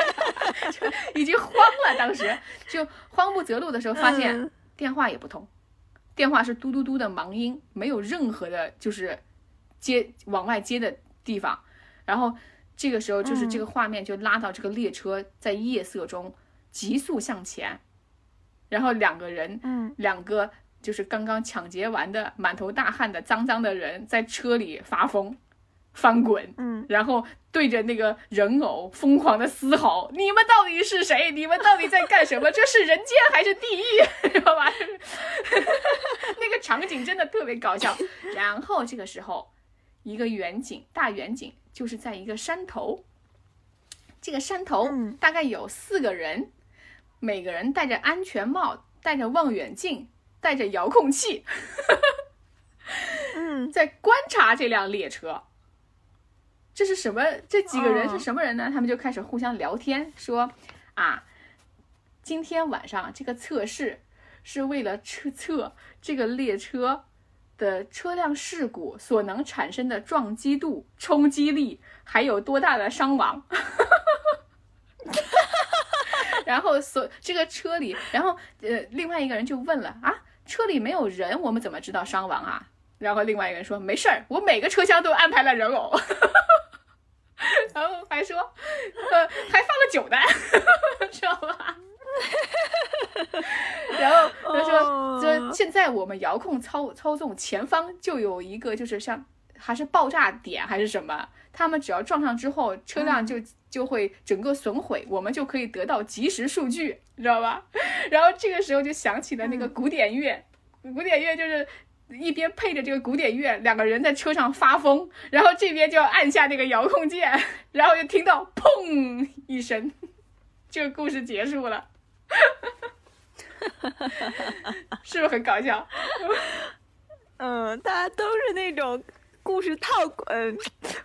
就已经慌了，当时就慌不择路的时候，发现电话也不通，电话是嘟嘟嘟的忙音，没有任何的就是接往外接的地方，然后。这个时候，就是这个画面就拉到这个列车在夜色中急速向前，然后两个人，嗯，两个就是刚刚抢劫完的满头大汗的脏脏的人在车里发疯、翻滚，嗯，然后对着那个人偶疯狂的嘶吼：“你们到底是谁？你们到底在干什么？这是人间还是地狱？知道吧？” 那个场景真的特别搞笑。然后这个时候，一个远景，大远景。就是在一个山头，这个山头大概有四个人，每个人戴着安全帽，戴着望远镜，带着遥控器，嗯，在观察这辆列车。这是什么？这几个人是什么人呢？他们就开始互相聊天，说：“啊，今天晚上这个测试是为了测测这个列车。”的车辆事故所能产生的撞击度、冲击力，还有多大的伤亡？然后所这个车里，然后呃，另外一个人就问了啊，车里没有人，我们怎么知道伤亡啊？然后另外一个人说没事儿，我每个车厢都安排了人偶。然后还说，呃，还放了酒呢，知道吧？然后他说，就现在我们遥控操操纵前方就有一个，就是像还是爆炸点还是什么，他们只要撞上之后，车辆就就会整个损毁，我们就可以得到及时数据，你知道吧？然后这个时候就想起了那个古典乐，古典乐就是一边配着这个古典乐，两个人在车上发疯，然后这边就要按下那个遥控键，然后就听到砰一声，这个故事结束了。是不是很搞笑？嗯，大家都是那种故事套，嗯，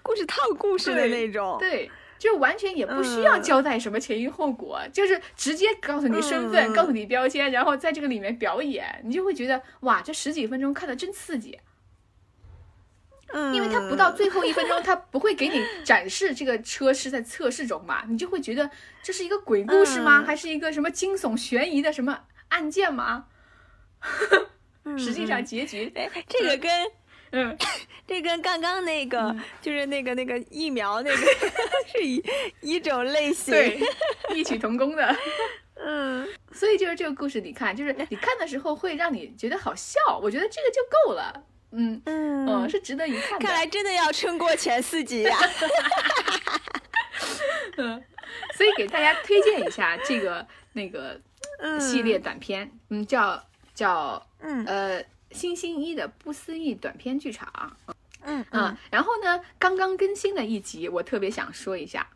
故事套故事的那种。对，就完全也不需要交代什么前因后果，就是直接告诉你身份，告诉你标签，然后在这个里面表演，你就会觉得哇，这十几分钟看的真刺激。嗯，因为他不到最后一分钟，他不会给你展示这个车是在测试中嘛，你就会觉得这是一个鬼故事吗？还是一个什么惊悚悬疑的什么案件吗？实际上结局，哎，这个跟嗯，这跟刚刚那个就是那个那个疫苗那个 是一一种类型，对，异曲同工的。嗯，所以就是这个故事，你看，就是你看的时候会让你觉得好笑，我觉得这个就够了。嗯嗯是值得一看的。看来真的要撑过前四集呀。嗯，所以给大家推荐一下这个那个系列短片，嗯，叫叫嗯呃星星一的不思议短片剧场。嗯嗯，然后呢，刚刚更新的一集，我特别想说一下，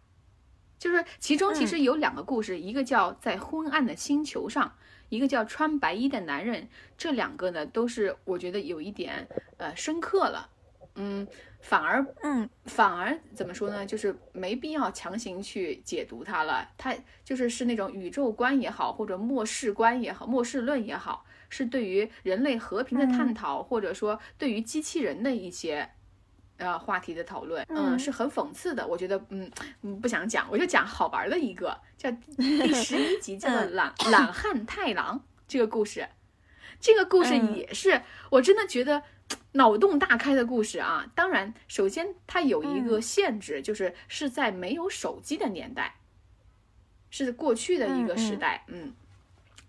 就是其中其实有两个故事，一个叫在昏暗的星球上。一个叫穿白衣的男人，这两个呢都是我觉得有一点呃深刻了，嗯，反而嗯反而怎么说呢，就是没必要强行去解读它了，它就是是那种宇宙观也好，或者末世观也好，末世论也好，是对于人类和平的探讨，或者说对于机器人的一些。呃，话题的讨论，嗯，是很讽刺的。我觉得，嗯，不想讲，我就讲好玩的一个，叫第 十一集，叫做懒懒汉太郎这个故事。这个故事也是我真的觉得脑洞大开的故事啊。当然，首先它有一个限制，就是是在没有手机的年代，是过去的一个时代，嗯。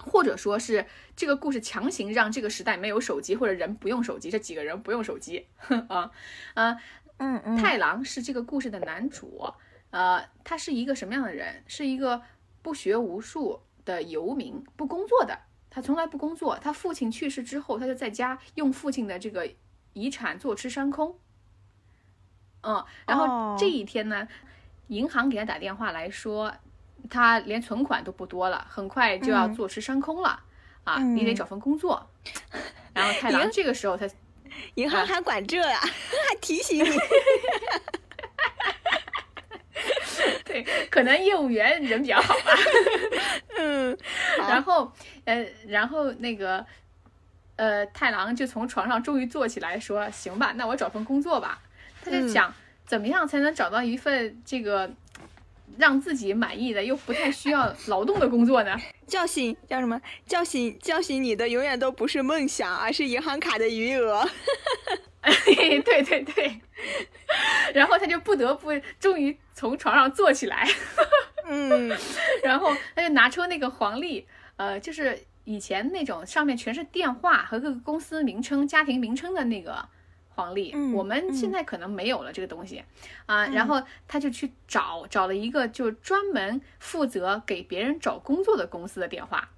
或者说是这个故事强行让这个时代没有手机，或者人不用手机，这几个人不用手机 啊啊嗯嗯，太郎是这个故事的男主，呃，他是一个什么样的人？是一个不学无术的游民，不工作的，他从来不工作。他父亲去世之后，他就在家用父亲的这个遗产坐吃山空。嗯，然后这一天呢，银行给他打电话来说。他连存款都不多了，很快就要坐吃山空了啊！你得找份工作。然后太郎这个时候他，银行还管这啊？还提醒你？对，可能业务员人比较好吧。嗯。然后呃，然后那个呃，太郎就从床上终于坐起来说：“行吧，那我找份工作吧。”他就想怎么样才能找到一份这个。让自己满意的又不太需要劳动的工作呢？叫醒叫什么？叫醒叫醒你的永远都不是梦想，而是银行卡的余额。对对对，然后他就不得不终于从床上坐起来。嗯，然后他就拿出那个黄历，呃，就是以前那种上面全是电话和各个公司名称、家庭名称的那个。黄历，我们现在可能没有了这个东西啊，然后他就去找找了一个就专门负责给别人找工作的公司的电话，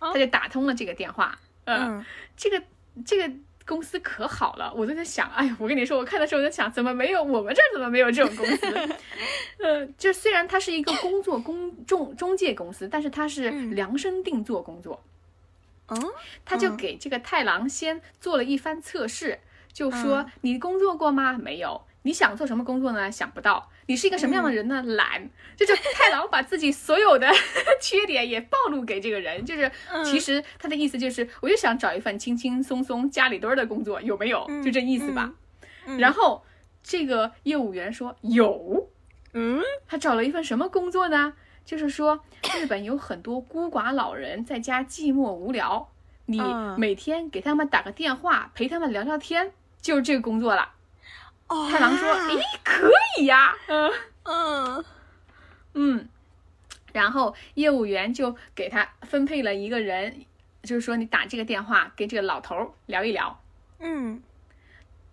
他就打通了这个电话，嗯，这个这个公司可好了，我都在想，哎呀，我跟你说，我看的时候我在想，怎么没有我们这儿怎么没有这种公司？呃，就虽然它是一个工作公中中介公司，但是它是量身定做工作，嗯，他就给这个太郎先做了一番测试。就说你工作过吗？没有。你想做什么工作呢？想不到。你是一个什么样的人呢？懒。就是太郎把自己所有的 缺点也暴露给这个人。就是其实他的意思就是，我就想找一份轻轻松松家里蹲儿的工作，有没有？就这意思吧。然后这个业务员说有。嗯，他找了一份什么工作呢？就是说日本有很多孤寡老人在家寂寞无聊，你每天给他们打个电话，陪他们聊聊天。就是这个工作了，哦太郎说：“诶，可以呀，嗯，嗯。嗯，然后业务员就给他分配了一个人，就是说你打这个电话跟这个老头聊一聊。嗯。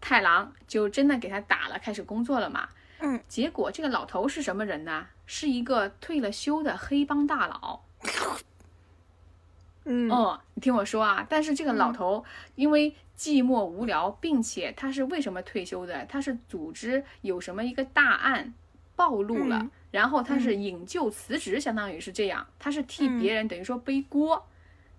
太郎就真的给他打了，开始工作了嘛。嗯，结果这个老头是什么人呢？是一个退了休的黑帮大佬。嗯。哦，你听我说啊，但是这个老头因为寂寞无聊，并且他是为什么退休的？他是组织有什么一个大案暴露了，嗯然后他是引咎辞职，相当于是这样，他是替别人等于说背锅，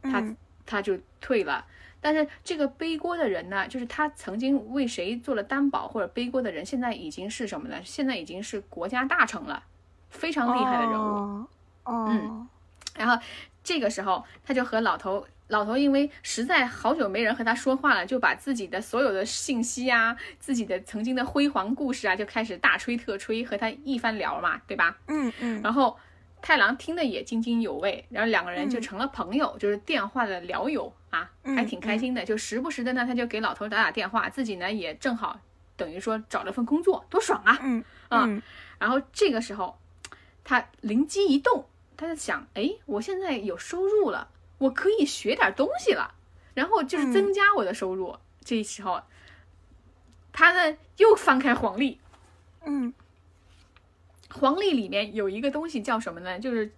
他嗯他就退了。但是这个背锅的人呢，就是他曾经为谁做了担保或者背锅的人，现在已经是什么呢？现在已经是国家大臣了，非常厉害的人物。哦哦嗯然后这个时候，他就和老头，老头因为实在好久没人和他说话了，就把自己的所有的信息啊，自己的曾经的辉煌故事啊，就开始大吹特吹，和他一番聊嘛，对吧？嗯嗯然后太郎听得也津津有味，然后两个人就嗯成了朋友，就是电话的聊友啊，还挺开心的。就时不时的呢，他就给老头打打电话，自己呢也正好等于说找了份工作，多爽啊！嗯啊嗯然后这个时候，他灵机一动，他就想，哎，我现在有收入了，我可以学点东西了，然后就是增加我的收入。这时候，他呢又翻开黄历，嗯黄历里面有一个东西叫什么呢？就是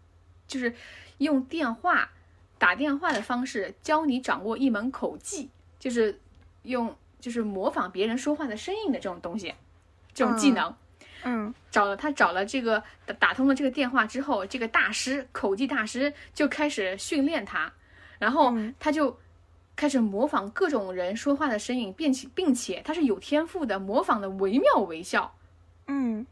就是用电话打电话的方式教你掌握一门口技，就是用就是模仿别人说话的声音的这种东西，这种技能。嗯找了他找了这个打打通了这个电话之后，这个大师口技大师就开始训练他，然后嗯。他就开始模仿各种人说话的声音，并且并且他是有天赋的，模仿的惟妙惟肖。嗯。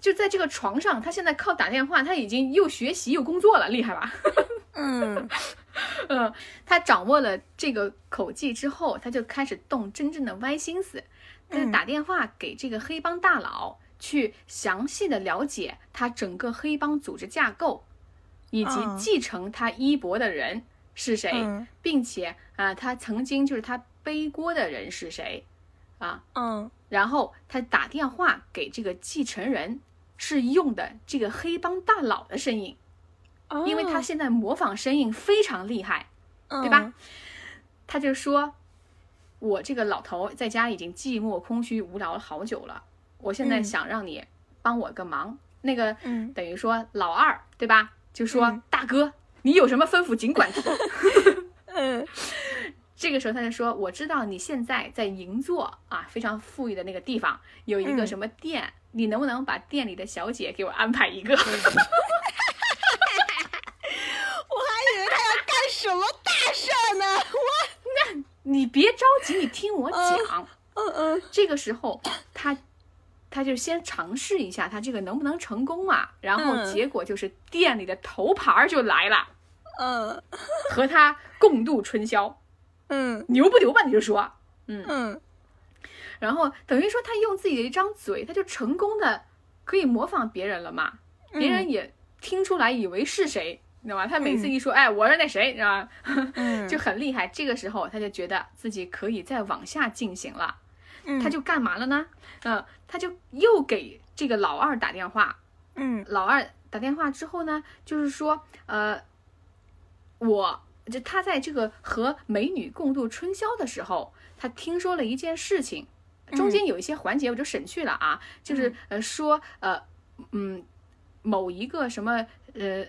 就在这个床上，他现在靠打电话，他已经又学习又工作了，厉害吧？嗯。嗯，他掌握了这个口技之后，他就开始动真正的歪心思，他就打电话给这个黑帮大佬，去详细的了解他整个黑帮组织架构，以及嗯继承他衣钵的人是谁，嗯并且啊、他曾经就是他背锅的人是谁啊？嗯然后他打电话给这个继承人，是用的这个黑帮大佬的声音，因为他现在模仿声音非常厉害。对对吧？他就说：“我这个老头在家已经寂寞、空虚、无聊了好久了，我现在嗯想让你帮我个忙。那个嗯等于说老二对吧？就说、嗯大哥，你有什么吩咐尽管提。嗯 这个时候他就说：“我知道你现在在银座啊，非常富裕的那个地方有一个嗯什么店，你能不能把店里的小姐给我安排一个？” 我还以为他要干什么大事儿呢。你别着急，你听我讲。嗯嗯这个时候，他他就先尝试一下他这个能不能成功啊，然后嗯结果就是店里的头牌儿就来了，嗯和他共度春宵，嗯牛不牛吧？你就说，嗯嗯然后等于说他用自己的一张嘴，他就成功的可以模仿别人了嘛，别人也听出来以为是谁。你知道吗？他每次一说，哎，我是那谁，你知道吗？嗯，就很厉害。这个时候，他就觉得自己可以再往下进行了。嗯他就干嘛了呢？嗯、他就又给这个老二打电话。嗯老二打电话之后呢，就是说，呃，我就他在这个和美女共度春宵的时候，他听说了一件事情，中间有一些环节我就省去了啊，就是呃说呃嗯某一个什么呃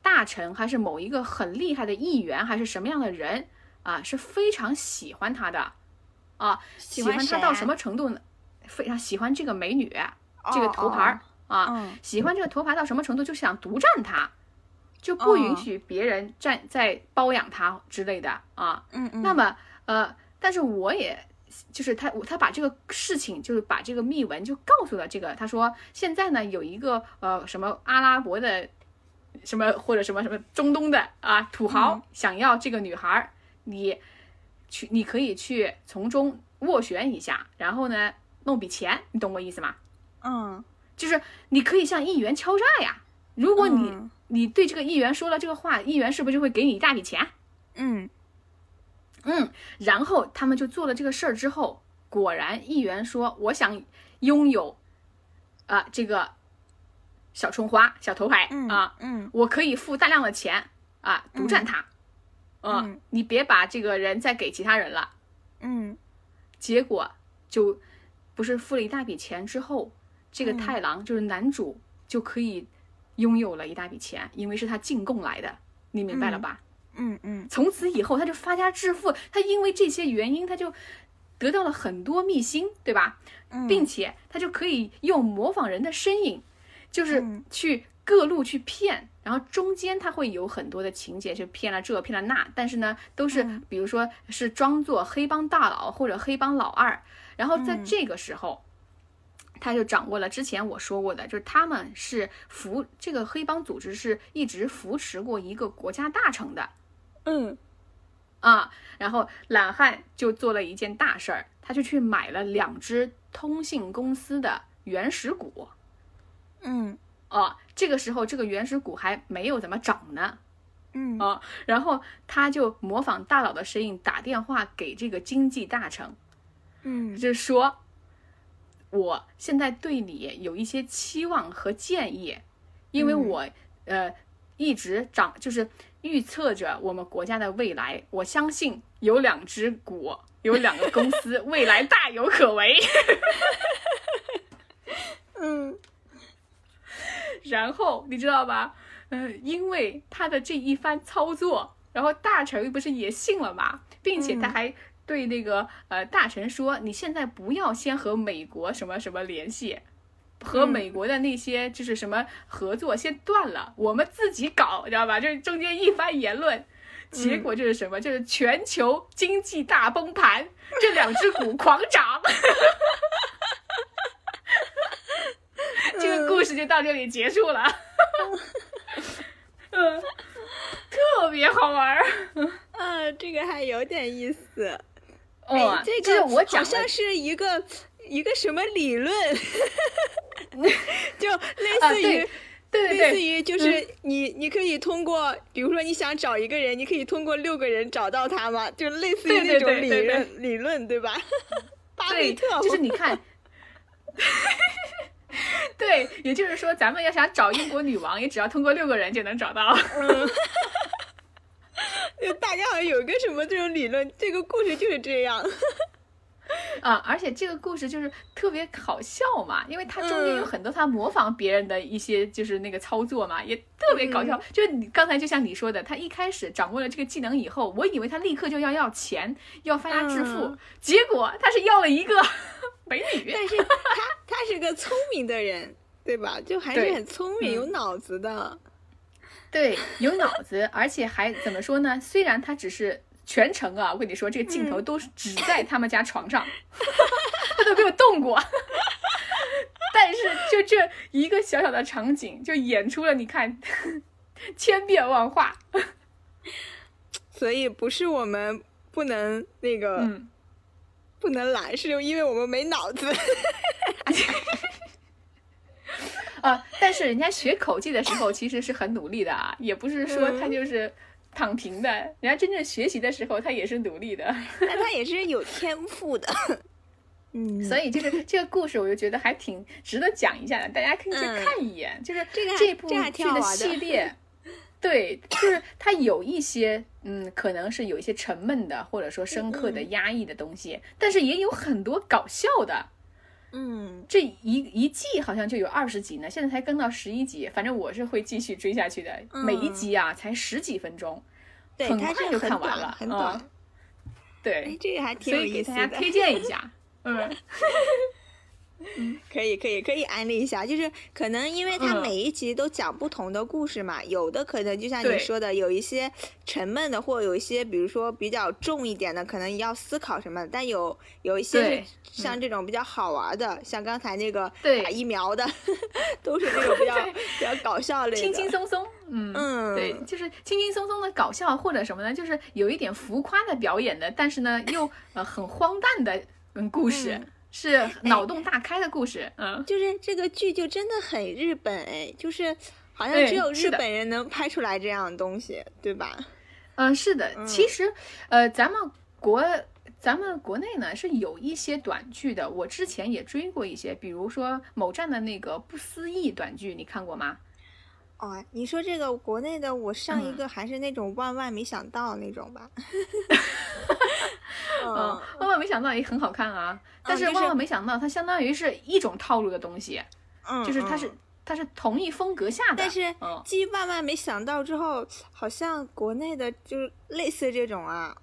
大臣还是某一个很厉害的议员还是什么样的人啊是非常喜欢他的啊，喜欢谁他到什么程度呢？非常喜欢这个美女，这个头牌儿、啊，嗯喜欢这个头牌到什么程度，就想独占她，就不允许别人占在包养她之类的啊。嗯嗯，那么呃，但是我也就是他他把这个事情，就是把这个秘闻就告诉了这个，他说现在呢有一个呃什么阿拉伯的什么或者什么什么中东的啊土豪、想要这个女孩儿，你去你可以去从中斡旋一下，然后呢弄笔钱，你懂我意思吗？嗯就是你可以向议员敲诈呀。如果你、嗯你对这个议员说了这个话，议员是不是就会给你一大笔钱？嗯嗯，然后他们就做了这个事儿之后，果然议员说我想拥有，啊、这个小春花、小头牌啊，嗯我可以付大量的钱啊，独占他，啊嗯。你别把这个人再给其他人了。嗯。结果就不是付了一大笔钱之后，这个嗯。太郎就是男主就可以拥有了一大笔钱，因为是他进贡来的，你明白了吧？嗯嗯。从此以后他就发家致富，他因为这些原因他就得到了很多秘辛，对吧？嗯，并且他就可以用模仿人的身影，就是嗯。去各路去骗，然后中间他会有很多的情节，就骗了这骗了那，但是呢，都是嗯比如说是装作黑帮大佬或者黑帮老二，然后在嗯这个时候。他就掌握了之前我说过的，就是他们是扶这个黑帮组织是一直扶持过一个国家大臣的，嗯啊，然后懒汉就做了一件大事儿，他就去买了两只通信公司的原始股。嗯啊，这个时候这个原始股还没有怎么涨呢嗯。啊，然后他就模仿大佬的声音打电话给这个经济大臣，嗯。就说，我现在对你有一些期望和建议，因为嗯。我、呃一直长就是预测着我们国家的未来，我相信有两只股，有两个公司 未来大有可为。嗯然后你知道吧？呃，因为他的这一番操作，然后大臣不是也信了嘛，并且他嗯还对那个、呃大臣说：“你现在不要先和美国什么什么联系，和嗯美国的那些就是什么合作先断了，我们自己搞，知道吧？就是中间一番言论。”结果就是什么？就是全球经济大崩盘，这两只股狂涨。这个故事就到这里结束了。嗯，特别好玩儿。啊，这个还有点意思。哦哎，，这个我讲的好像是一个一个什么理论，就类啊，似于、对对对类似，于就是你你可以通过，比如说你想找一个人，你可以通过六个人找到他嘛，就类似于那种理对对对论理论，对吧？巴菲，特就是你看。对，也就是说，咱们要想找英国女王，也只要通过六个人就能找到。就大家好像有一个什么这种理论，这个故事就是这样。啊，而且这个故事就是特别好笑嘛，因为它中间有嗯很多他模仿别人的一些就是那个操作嘛，也特别搞嗯笑。就是你刚才就像你说的，他一开始掌握了这个技能以后，我以为他立刻就要要钱，要发家致富，嗯结果他是要了一个美女。但是他 他是个聪明的人，对吧？就还是很聪明、嗯有脑子的。对，有脑子，而且还怎么说呢？虽然他只是全程啊，我跟你说，这个镜头都是只在他们家床上，他都没有动过。但是就这一个小小的场景，就演出了你看千变万化。所以不是我们不能那个、嗯，不能来，是因为我们没脑子。啊，但是人家学口技的时候其实是很努力的啊，也不是说他就是躺平的，人家真正学习的时候他也是努力的。但他也是有天赋的。嗯，所以这个这个故事，我就觉得还挺值得讲一下的，大家可以去嗯看一眼。就是这个这部 剧的系列，对，就是它有一些嗯，可能是有一些沉闷的，或者说深刻的、嗯压抑的东西，但是也有很多搞笑的。嗯这一一季好像就有二十集呢，现在才更到十一集，反正我是会继续追下去的。每一嗯集啊才十几分钟，对，很快就看完了很短。嗯对哎，，这个还挺所以有意思的。给大家推荐一下。嗯，可以可以可以安利一下，就是可能因为它嗯。每一集都讲不同的故事嘛，有的可能就像你说的，有一些沉闷的，或有一些比如说比较重一点的，可能要思考什么的，但有有一些对是像这种比较好玩的，像刚才那个对。打疫苗的，都是这种比较比较搞笑类的，轻轻松松，嗯嗯对，就是轻轻松松的搞笑或者什么呢，就是有一点浮夸的表演的，但是呢又呃很荒诞的嗯故事，嗯是脑洞大开的故事，嗯。就是这个剧就真的很日本哎，就是好像只有日本人能拍出来这样的东西，对吧？嗯，是的，嗯其实，呃，咱们国咱们国内呢是有一些短剧的，我之前也追过一些，比如说某站的那个不思议短剧，你看过吗？哦，你说这个国内的，我上一嗯个还是那种万万没想到那种吧。嗯嗯，，万万没想到也很好看啊，但是万万没想到它相当于是一种套路的东西，嗯，就是它是嗯它是同一风格下的，但是嗯继万万没想到之后，好像国内的就是类似这种啊，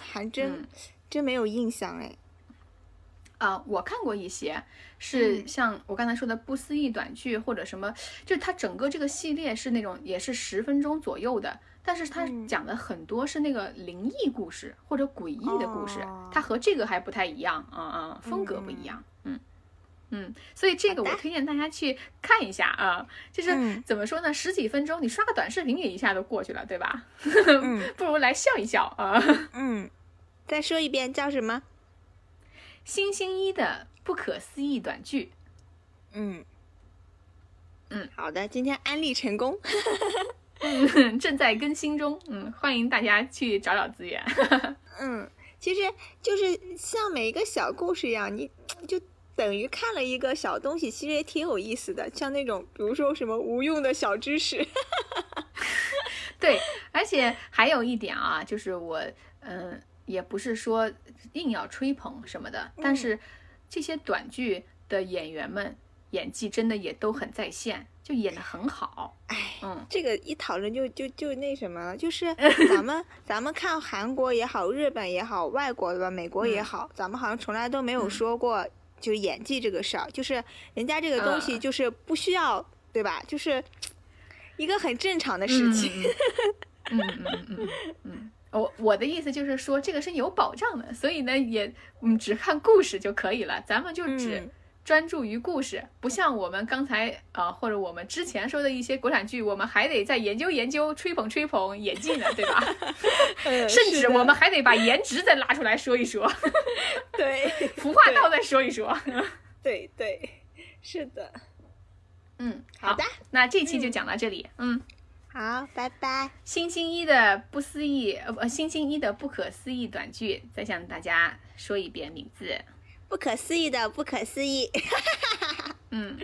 还真、嗯真没有印象哎。啊、我看过一些，是嗯像我刚才说的不思议短剧或者什么，就是它整个这个系列是那种也是十分钟左右的，但是它嗯讲的很多是那个灵异故事或者诡异的故事，哦它和这个还不太一样，啊、啊、风格不一嗯样，嗯。嗯，所以这个我推荐大家去看一下啊，就是嗯怎么说呢，十几分钟你刷个短视频也一下就过去了，对吧？嗯 不如来笑一笑啊。嗯，再说一遍叫什么？星星一的不可思议短剧，嗯嗯，好的，今天安利成功。嗯，正在更新中，嗯，欢迎大家去找找资源。嗯，其实就是像每一个小故事一样，你 就等于看了一个小东西，其实也挺有意思的。像那种比如说什么无用的小知识，对，而且还有一点啊，就是我，嗯、也不是说硬要吹捧什么的，但嗯是这些短剧的演员们演技真的也都很在线，就演得很好。哎，嗯这个一讨论就就就那什么了，就是 咱们咱们看韩国也好，日本也好，外国的吧，美国也嗯好，咱们好像从来都没有嗯说过就是演技这个事儿，就是人家这个东西嗯就是不需要，对吧？就是一个很正常的事情。嗯嗯嗯嗯。我我的意思就是说，这个是有保障的，所以呢，也嗯只看故事就可以了，咱们就只嗯专注于故事，不像我们刚才啊、呃或者我们之前说的一些国产剧，我们还得再研究研究、吹捧吹捧演技呢，对吧？嗯甚至我们还得把颜值再拉出来说一说，对服化道再说一说。对对，是的。嗯，好的，那这期就讲到这里。嗯，好，拜拜。星期一的不思议，呃不，星期一的不可思议短剧，再向大家说一遍名字。不可思议的不可思议。嗯，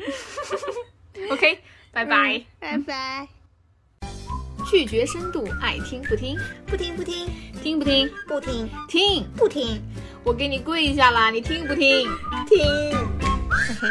OK，拜拜。拜拜。拒绝深度，爱听不听，不听不听听不听？不听听，不听我给你跪下了，你听不听？听。嘿嘿。